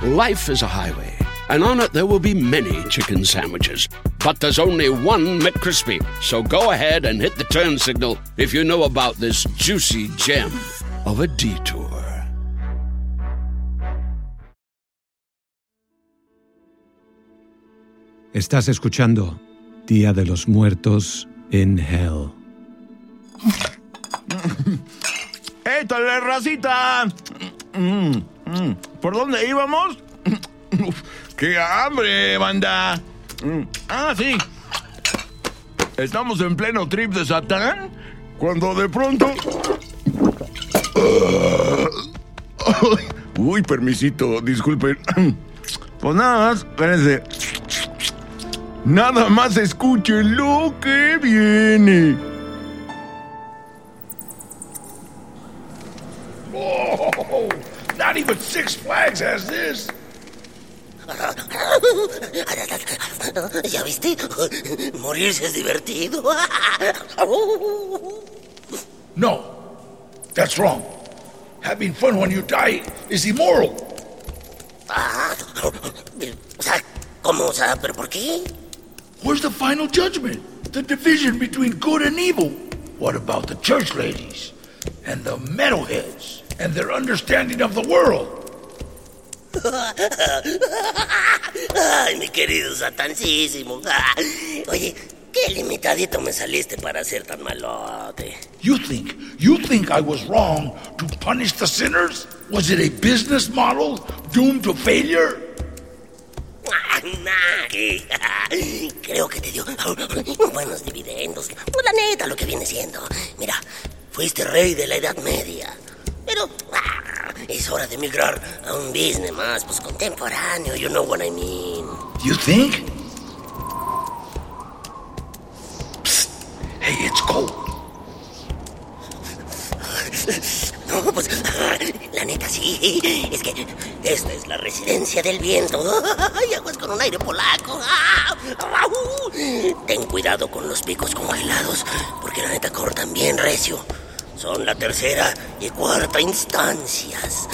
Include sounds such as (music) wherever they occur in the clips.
Life is a highway, and on it there will be many chicken sandwiches. But there's only one McCrispy. So go ahead and hit the turn signal if you know about this juicy gem of a detour. Estás escuchando Día de los Muertos en Hell. (laughs) ¡Échale, racita! Mm, mm. ¿Por dónde íbamos? Uf, ¡Qué hambre, banda! Mm. Ah, sí. Estamos en pleno trip de Satán cuando de pronto... Uy, permisito, disculpen. (clears throat) Pues nada más, espérense. Nada más escuchen lo que viene. Flags has this. (laughs) ¿Ya viste? Morirse es divertido. (laughs) No, that's wrong. Having fun when you die is immoral. Ah, o sea, ¿cómo? O sea, ¿pero por qué? Where's the final judgment? The division between good and evil. What about the church ladies and the metalheads and their understanding of the world? Ay, mi querido satancísimo. Oye, qué limitadito me saliste para ser tan malote. You think you think I was wrong to punish the sinners? Was it a business model doomed to failure? Creo que te dio buenos dividendos. La neta, lo que viene siendo. Mira, fuiste rey de la Edad Media. Ah, es hora de migrar a un business más pues, contemporáneo. You know what I mean. You think? Psst. Hey, it's cold. No, pues la neta sí. Es que esta es la residencia del viento. Ay, aguas con un aire polaco. Ten cuidado con los picos congelados, porque la neta cortan bien recio. Son la tercera y cuarta instancias.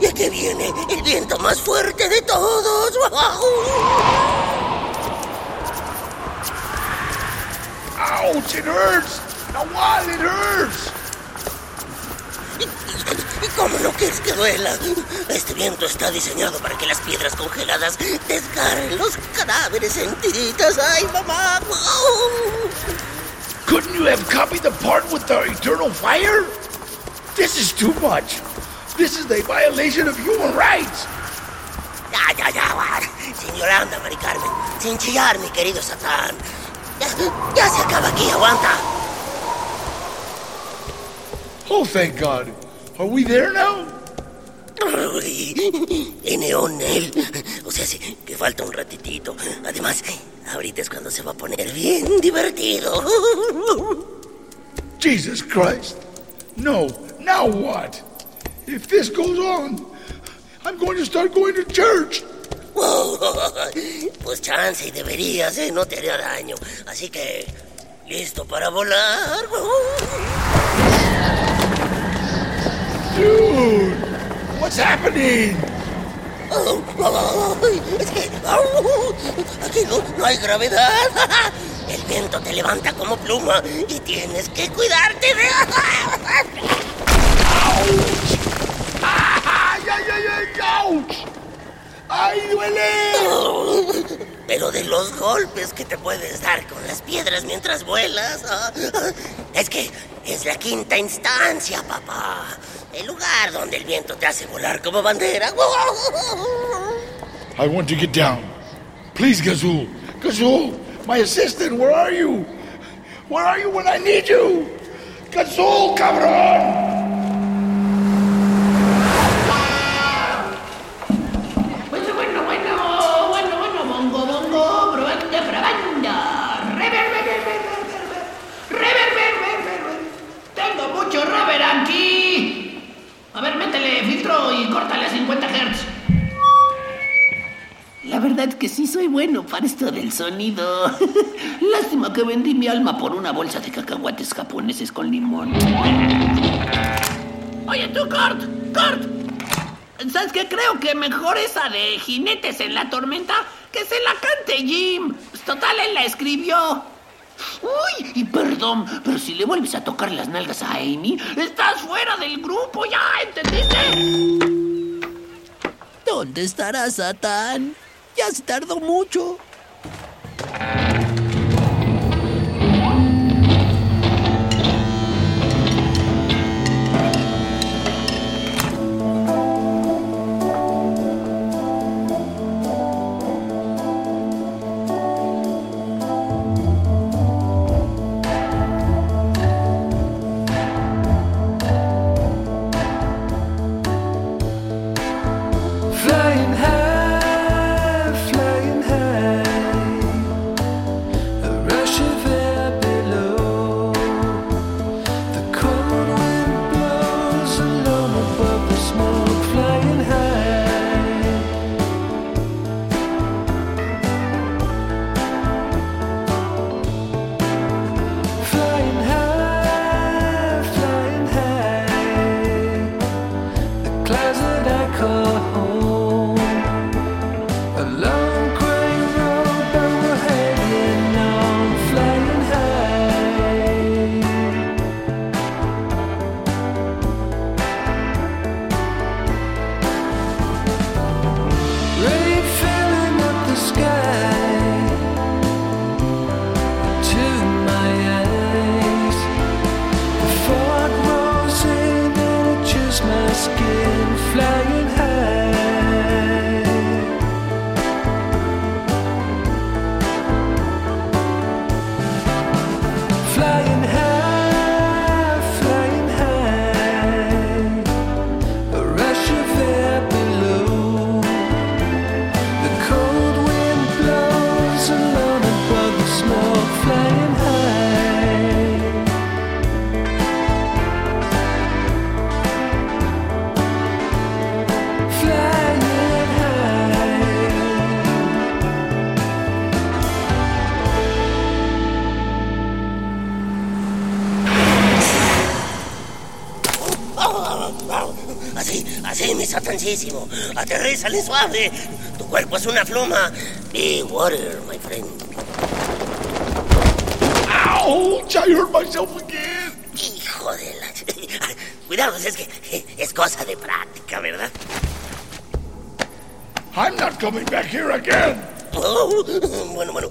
Y aquí viene el viento más fuerte de todos. Ouch, it hurts. Now what? It hurts. ¿Y cómo no quieres que duela? Este viento está diseñado para que las piedras congeladas desgarren los cadáveres en tiritas. ¡Ay, mamá! Couldn't you have copied the part with the eternal fire? This is too much. This is a violation of human rights. Ya, ya, ya. Sin Yolanda, Mari Carmen. Sin chillar, mi querido Satán. Ya, ya se acaba aquí, aguanta. Oh, thank God. Are we there now? Neonel. O sea, sí, que falta un ratitito. Además, ahorita es cuando se va a poner bien divertido. Jesus Christ. No, now what? If this goes on, I'm going to start going to church. Pues chance y deberías, ¿eh? No te haría daño. Así que, ¿listo para volar? Dude, what's happening? Es que aquí no, no hay gravedad. El viento te levanta como pluma y tienes que cuidarte de... ¡Auch! ¡Ay, ay, ay, ay! ¡Ouch! ¡Ay, duele! Pero de los golpes que te puedes dar con las piedras mientras vuelas. ah, ah, Es que es la quinta instancia, papá. El lugar donde el viento te hace volar como bandera. (laughs) I want to get down. Please, Gazul. Gazul, my assistant, where are you? Where are you when I need you? Gazul, cabrón! Que sí soy bueno para esto del sonido. (laughs) Lástima que vendí mi alma por una bolsa de cacahuates japoneses con limón. Oye tú, Kurt, Kurt. ¿Sabes qué? Creo que mejor esa de jinetes en la tormenta que se la cante Jim. Total, él la escribió. Uy, y perdón, pero si le vuelves a tocar las nalgas a Amy, estás fuera del grupo, ¿ya entendiste? ¿Dónde estará Satán? Ya se tardó mucho. Satancísimo. Aterrízale suave. Tu cuerpo es una pluma. Be water, my friend. Ouch! I hurt myself again. Hijo de la... (laughs) Cuidado, es que es cosa de práctica, ¿verdad? I'm not coming back here again. Oh, bueno, bueno.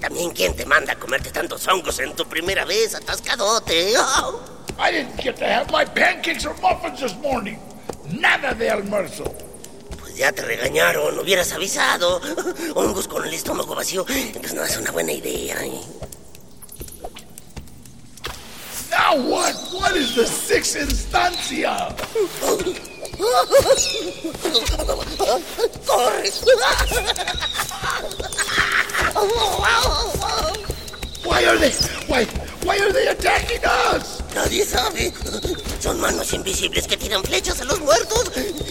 También, ¿quién te manda a comerte tantos hongos en tu primera vez, atascadote? Oh. I didn't get to have my pancakes or muffins this morning. Nada de almuerzo. Pues ya te regañaron, hubieras avisado. (laughs) Hongos con el estómago vacío, pues no es una buena idea. ¿eh? Now what? What is the sixth instancia? (laughs) ¡Corre! Why are they? Why? Why are they attacking us? Nadie sabe. Son manos invisibles que tiran flechas a los muertos.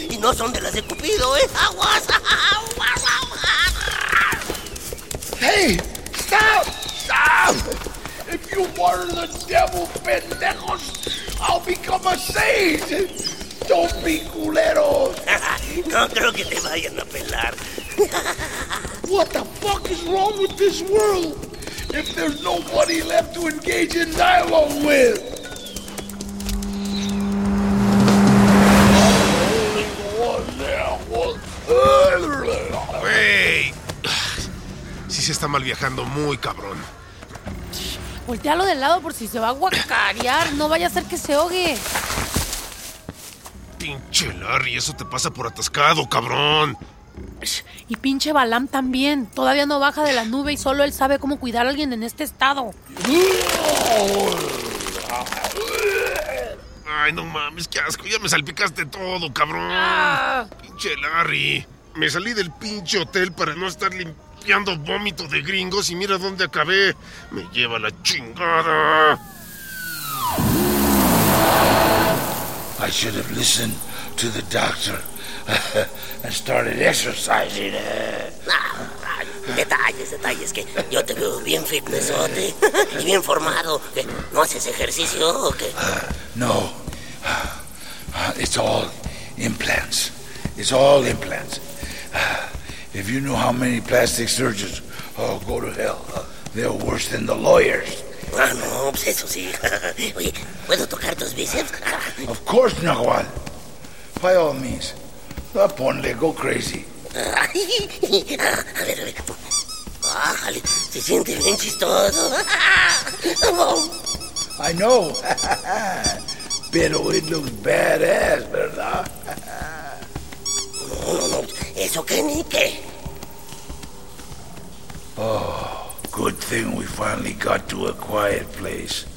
Y no son de las de Cupido, ¿eh? ¡Aguas! Hey! Stop! Stop! If you water the devil, pendejos, I'll become a saint. Don't be culeros. (laughs) No creo que te vayan a pelar. (laughs) What the fuck is wrong with this world? If there's nobody left to engage in dialogue with. ¡Güey! Sí se está mal viajando muy cabrón. Voltealo de lado por si se va a guacarear. No vaya a ser que se ahogue. Pinche Larry, eso te pasa por atascado, cabrón. Y pinche Balam también. Todavía no baja de la nube y solo él sabe cómo cuidar a alguien en este estado. Ay, no mames, qué asco. Ya me salpicaste todo, cabrón. Ah. Pinche Larry. Me salí del pinche hotel para no estar limpiando vómito de gringos y mira dónde acabé. Me lleva la chingada. I should have listened to the doctor (laughs) and started exercising. Ah, detalles, detalles, que yo te veo bien fitnessote y bien formado. ¿Que ¿No haces ejercicio o qué? No. It's all implants. It's all implants. If you knew how many plastic surgeons oh, go to hell, they're worse than the lawyers. Ah, no, pues eso sí. Oye, ¿puedo tocar tus bíceps? Of course, Nahual. By all means. Uh, ponle, go crazy. A ver, a ver. Ájale, se siente bien chistoso. I know. (laughs) Pero it looks badass, ¿verdad? ¿Eso qué ni qué? Oh, good thing we finally got to a quiet place.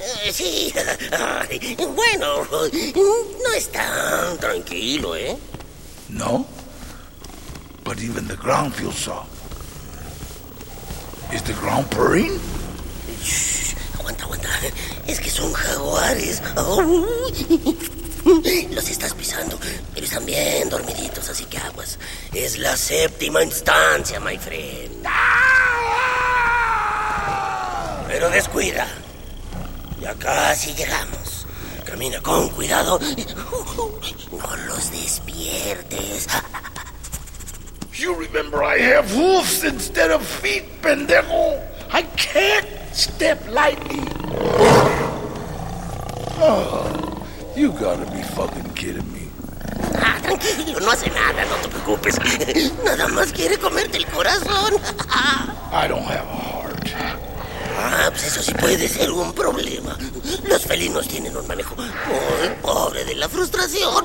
Eh, sí. (laughs) Bueno, no es tan tranquilo, ¿eh? No? But even the ground feels soft. Is the ground purring? Shh, aguanta, aguanta. Es que son jaguares. (laughs) (laughs) Los estás pisando, pero están bien dormiditos, así que aguas. Es la séptima instancia, my friend. Pero descuida. Ya casi llegamos. Camina con cuidado. No los despiertes. You remember I have hoofs instead of feet, pendejo. I can't step lightly. Oh, you gotta be fucking kidding me. Ah, tranquilo, no hace nada, no te preocupes. (laughs) Nada más quiere comerte el corazón. (laughs) I don't have a heart. Ah, pues eso sí puede ser un problema. Los felinos tienen un manejo muy pobre de la frustración.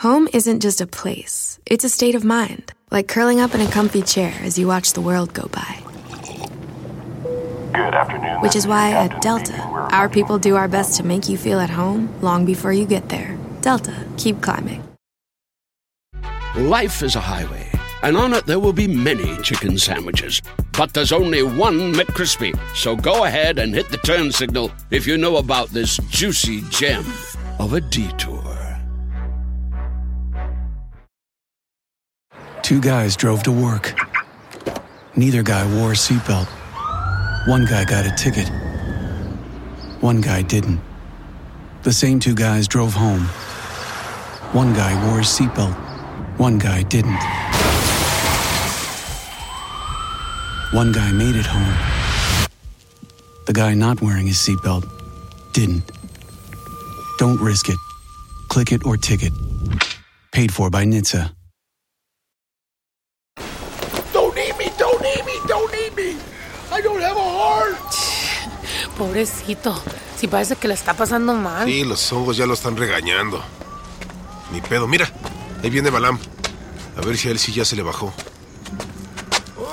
Home isn't just a place, it's a state of mind, like curling up in a comfy chair as you watch the world go by. Good afternoon. Which is why at Delta, our people do our best to make you feel at home long before you get there. Delta, keep climbing. Life is a highway, and on it there will be many chicken sandwiches. But there's only one McCrispy. So go ahead and hit the turn signal if you know about this juicy gem of a detour. Two guys drove to work. Neither guy wore a seatbelt. One guy got a ticket. One guy didn't. The same two guys drove home. One guy wore a seatbelt. One guy didn't. One guy made it home. The guy not wearing his seatbelt didn't. Don't risk it. Click it or ticket. Paid for by NHTSA. Don't have a heart. Pobrecito. Si parece que le está pasando mal. Sí, los hongos ya lo están regañando. Ni pedo. Mira, ahí viene Balam. A ver si a él sí ya se le bajó.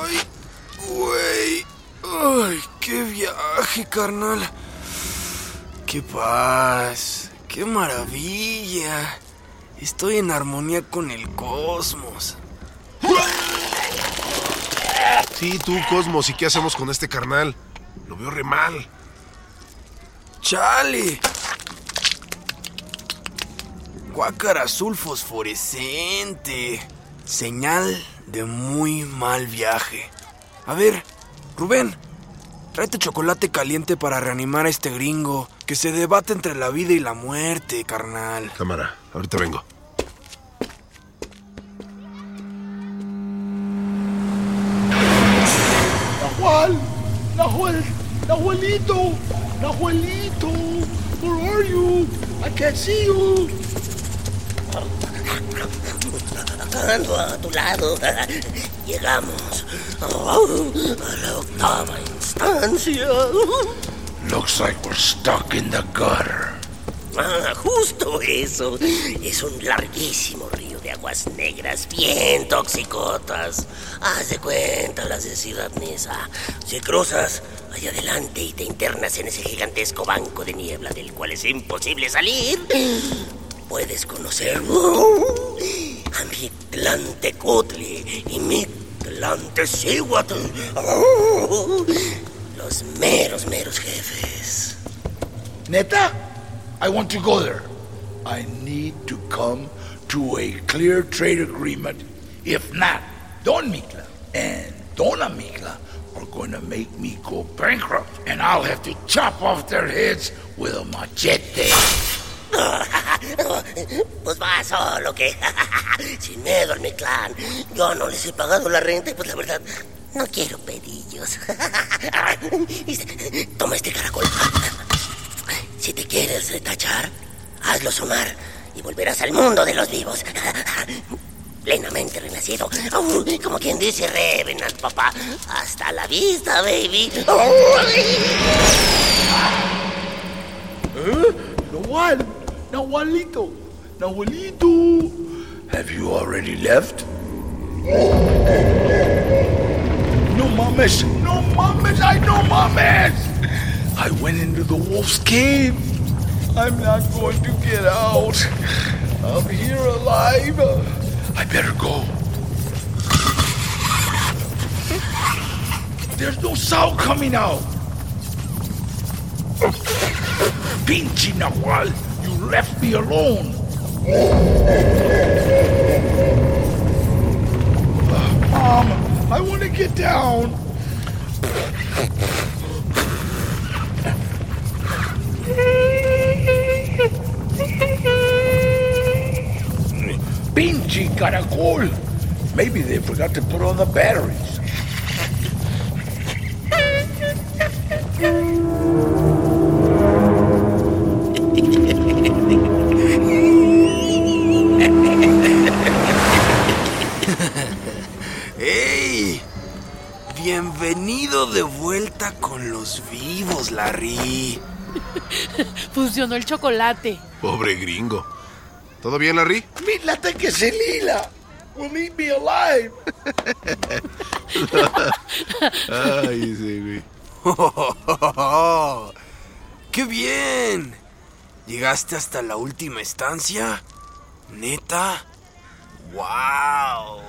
Ay, güey. Ay, qué viaje, carnal. Qué paz. Qué maravilla. Estoy en armonía con el cosmos. Sí, tú, Cosmos, ¿y qué hacemos con este carnal? Lo veo re mal. ¡Chale! Guácara azul fosforescente. Señal de muy mal viaje. A ver, Rubén, tráete chocolate caliente para reanimar a este gringo que se debate entre la vida y la muerte, carnal. Cámara, ahorita vengo. Nahual, Nahual, Nahualito, Nahualito, where are you? I can't see you. Ando a tu lado. Llegamos a la octava instancia. Looks like we're stuck in the gutter. Ah, justo eso. Es un larguísimo río aguas negras, bien toxicotas. Haz de cuenta las de Ciudad Neza. Si cruzas allá adelante y te internas en ese gigantesco banco de niebla del cual es imposible salir, puedes conocer uh, a mi Tlantecutli y mi Tlantecihuatl. Uh, los meros, meros jefes. Neta? I want to go there. I need to come to a clear trade agreement. If not, Don Mikla and Dona Mikla are going to make me go bankrupt, and I'll have to chop off their heads with a machete. (laughs) Pues va solo que. (laughs) Sin miedo al mi clan. Yo no les he pagado la renta y pues la verdad. No quiero pedillos. (laughs) Toma este caracol. Si te quieres retachar, hazlo sonar y volverás al mundo de los vivos. (laughs) Plenamente renacido. Uy, como quien dice Revenant, papá. Hasta la vista, baby. ¿Eh? Nahual, Nahualito, Nahualito. Have you already left? No mames, no mames, I no mames. I went into the wolf's cave. I'm not going to get out. I'm here alive. I better go. There's no sound coming out. Pinche Nahual, you left me alone. Mom, I want to get down. Caracol. Maybe they forgot to put on the batteries. (laughs) ¡Ey! Bienvenido de vuelta con los vivos, Larry. (laughs) Funcionó el chocolate. Pobre gringo. ¿Todo bien, Larry? Mítlate que se lila. Will eat me alive. Ay, sí, güey. (laughs) ¡Qué bien! ¿Llegaste hasta la última estancia? ¿Neta? ¡Wow!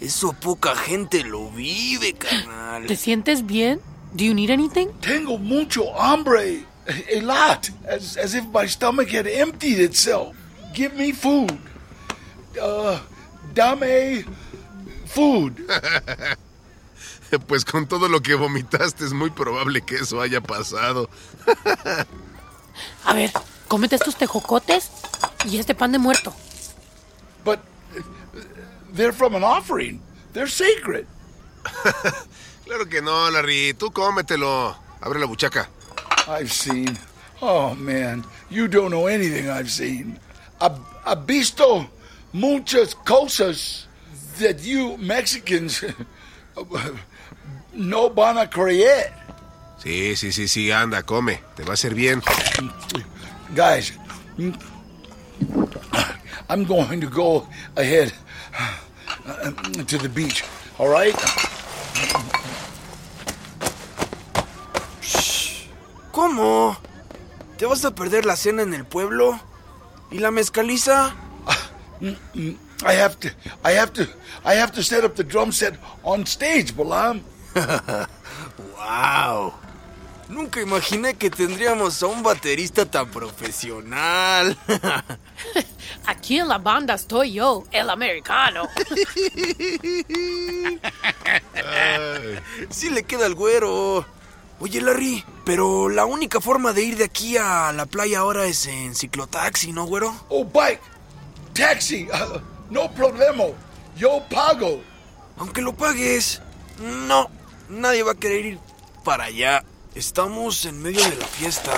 Eso poca gente lo vive, carnal. ¿Te sientes bien? Do you need anything? Tengo mucho hambre. A lot. As, as if my stomach had emptied itself. Give me food. Uh, dame food. (laughs) Pues con todo lo que vomitaste es muy probable que eso haya pasado. (laughs) A ver, cómete estos tejocotes y este pan de muerto. But uh, they're from an offering. They're sacred. (laughs) Claro que no, Larry. Tú cómetelo. Abre la buchaca. I've seen. Oh, man. You don't know anything I've seen. I, I visto muchas cosas that you Mexicans (laughs) no van a creer. Sí, sí, sí, sí. Anda, come. Te va a hacer bien. Guys, I'm going to go ahead uh, to the beach, all right? ¿Cómo? ¿Te vas a perder la cena en el pueblo? ¿Y la mezcaliza? I have to, I have to, I have to set up the drum set on stage, Balam. ¡Wow! Nunca imaginé que tendríamos a un baterista tan profesional. (laughs) Aquí en la banda estoy yo, el americano. (laughs) sí le queda al güero. Oye, Larry, pero la única forma de ir de aquí a la playa ahora es en ciclotaxi, ¿no, güero? Oh, bike, taxi, uh, (laughs) no problema. Yo pago. Aunque lo pagues, no, nadie va a querer ir para allá. Estamos en medio de la fiesta.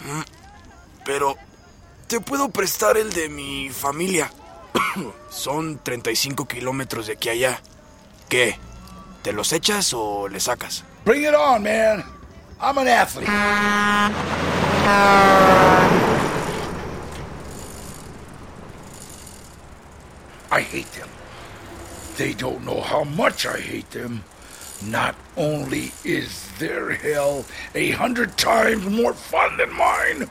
Mm, Pero te puedo prestar el de mi familia. (coughs) Son 35 kilómetros de aquí a allá. ¿Qué? ¿Te los echas o le sacas? Bring it on, man. I'm an athlete. I hate them. They don't know how much I hate them. Not only is their hell a hundred times more fun than mine,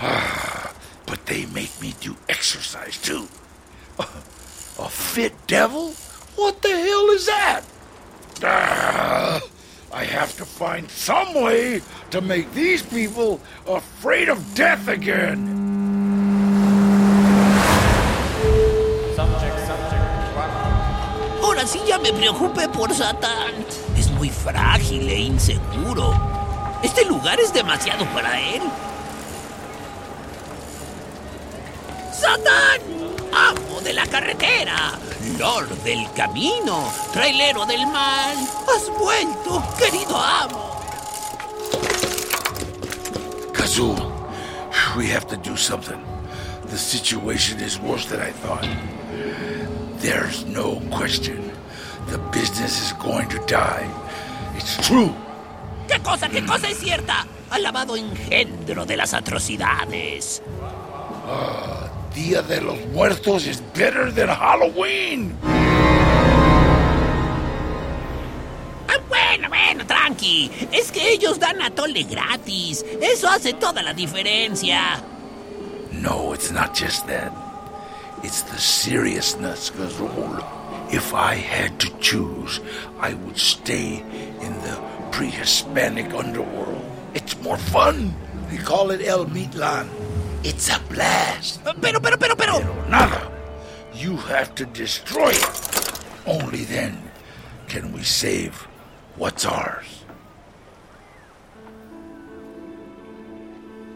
(sighs) but they make me do exercise too. (laughs) A fit devil? What the hell is that? Ah, I have to find some way to make these people afraid of death again. Ahora sí ya me preocupé por Satán. Es muy frágil e inseguro. Este lugar es demasiado para él. ¡Satán! De la carretera, Lord del camino, trailero del mal. Has vuelto, querido amo. Kazoo, we have to do something. The situation is worse than I thought. There's no question. The business is going to die. It's true. ¿Qué cosa, qué cosa es cierta? Alabado engendro de las atrocidades. Ah, Día de los Muertos is better than Halloween. Ah, bueno, bueno, tranqui. Es que ellos dan atole gratis. Eso hace toda la diferencia. No, it's not just that. It's the seriousness, Gazul. If I had to choose, I would stay in the pre-Hispanic underworld. It's more fun. They call it El Mitlan. It's a blast. Pero, pero, pero, pero. Nada. You have to destroy it. Only then can we save what's ours.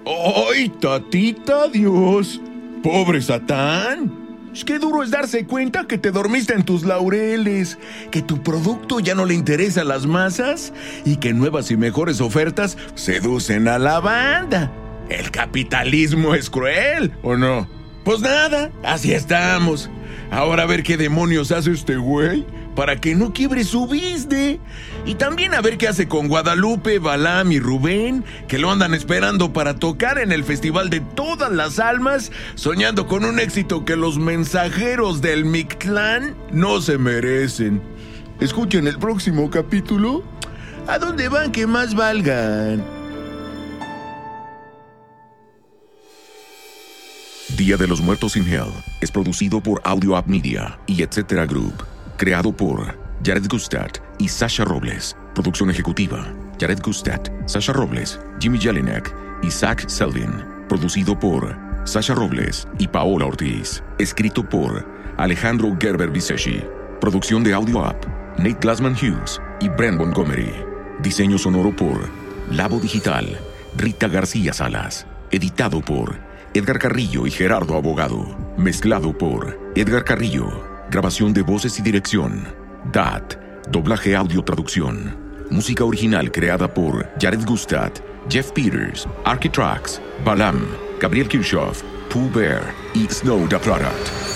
¡Ay, tatita Dios! ¡Pobre Satán! Qué duro es darse cuenta que te dormiste en tus laureles, que tu producto ya no le interesa a las masas y que nuevas y mejores ofertas seducen a la banda. El capitalismo es cruel, ¿o no? Pues nada, así estamos. Ahora a ver qué demonios hace este güey para que no quiebre su business. Y también a ver qué hace con Guadalupe, Balam y Rubén, que lo andan esperando para tocar en el Festival de Todas las Almas, soñando con un éxito que los mensajeros del Mictlán no se merecen. Escuchen el próximo capítulo. ¿A dónde van que más valgan? Día de los Muertos in Hell es producido por Audio App Media y Etcétera Group. Creado por Jared Gustad y Sasha Robles. Producción ejecutiva: Jared Gustad, Sasha Robles, Jimmy Jelinek y Zach Selvin. Producido por Sasha Robles y Paola Ortiz. Escrito por Alejandro Gerber Viseshi. Producción de Audio App: Nate Glassman Hughes y Brent Montgomery. Diseño sonoro por Labo Digital, Rita García Salas. Editado por Edgar Carrillo y Gerardo Abogado. Mezclado por Edgar Carrillo. Grabación de voces y dirección. DAT. Doblaje audio traducción. Música original creada por Jared Gustad, Jeff Peters, Architrax, Balam, Gabriel Kirchhoff, Pooh Bear y Snow the Product.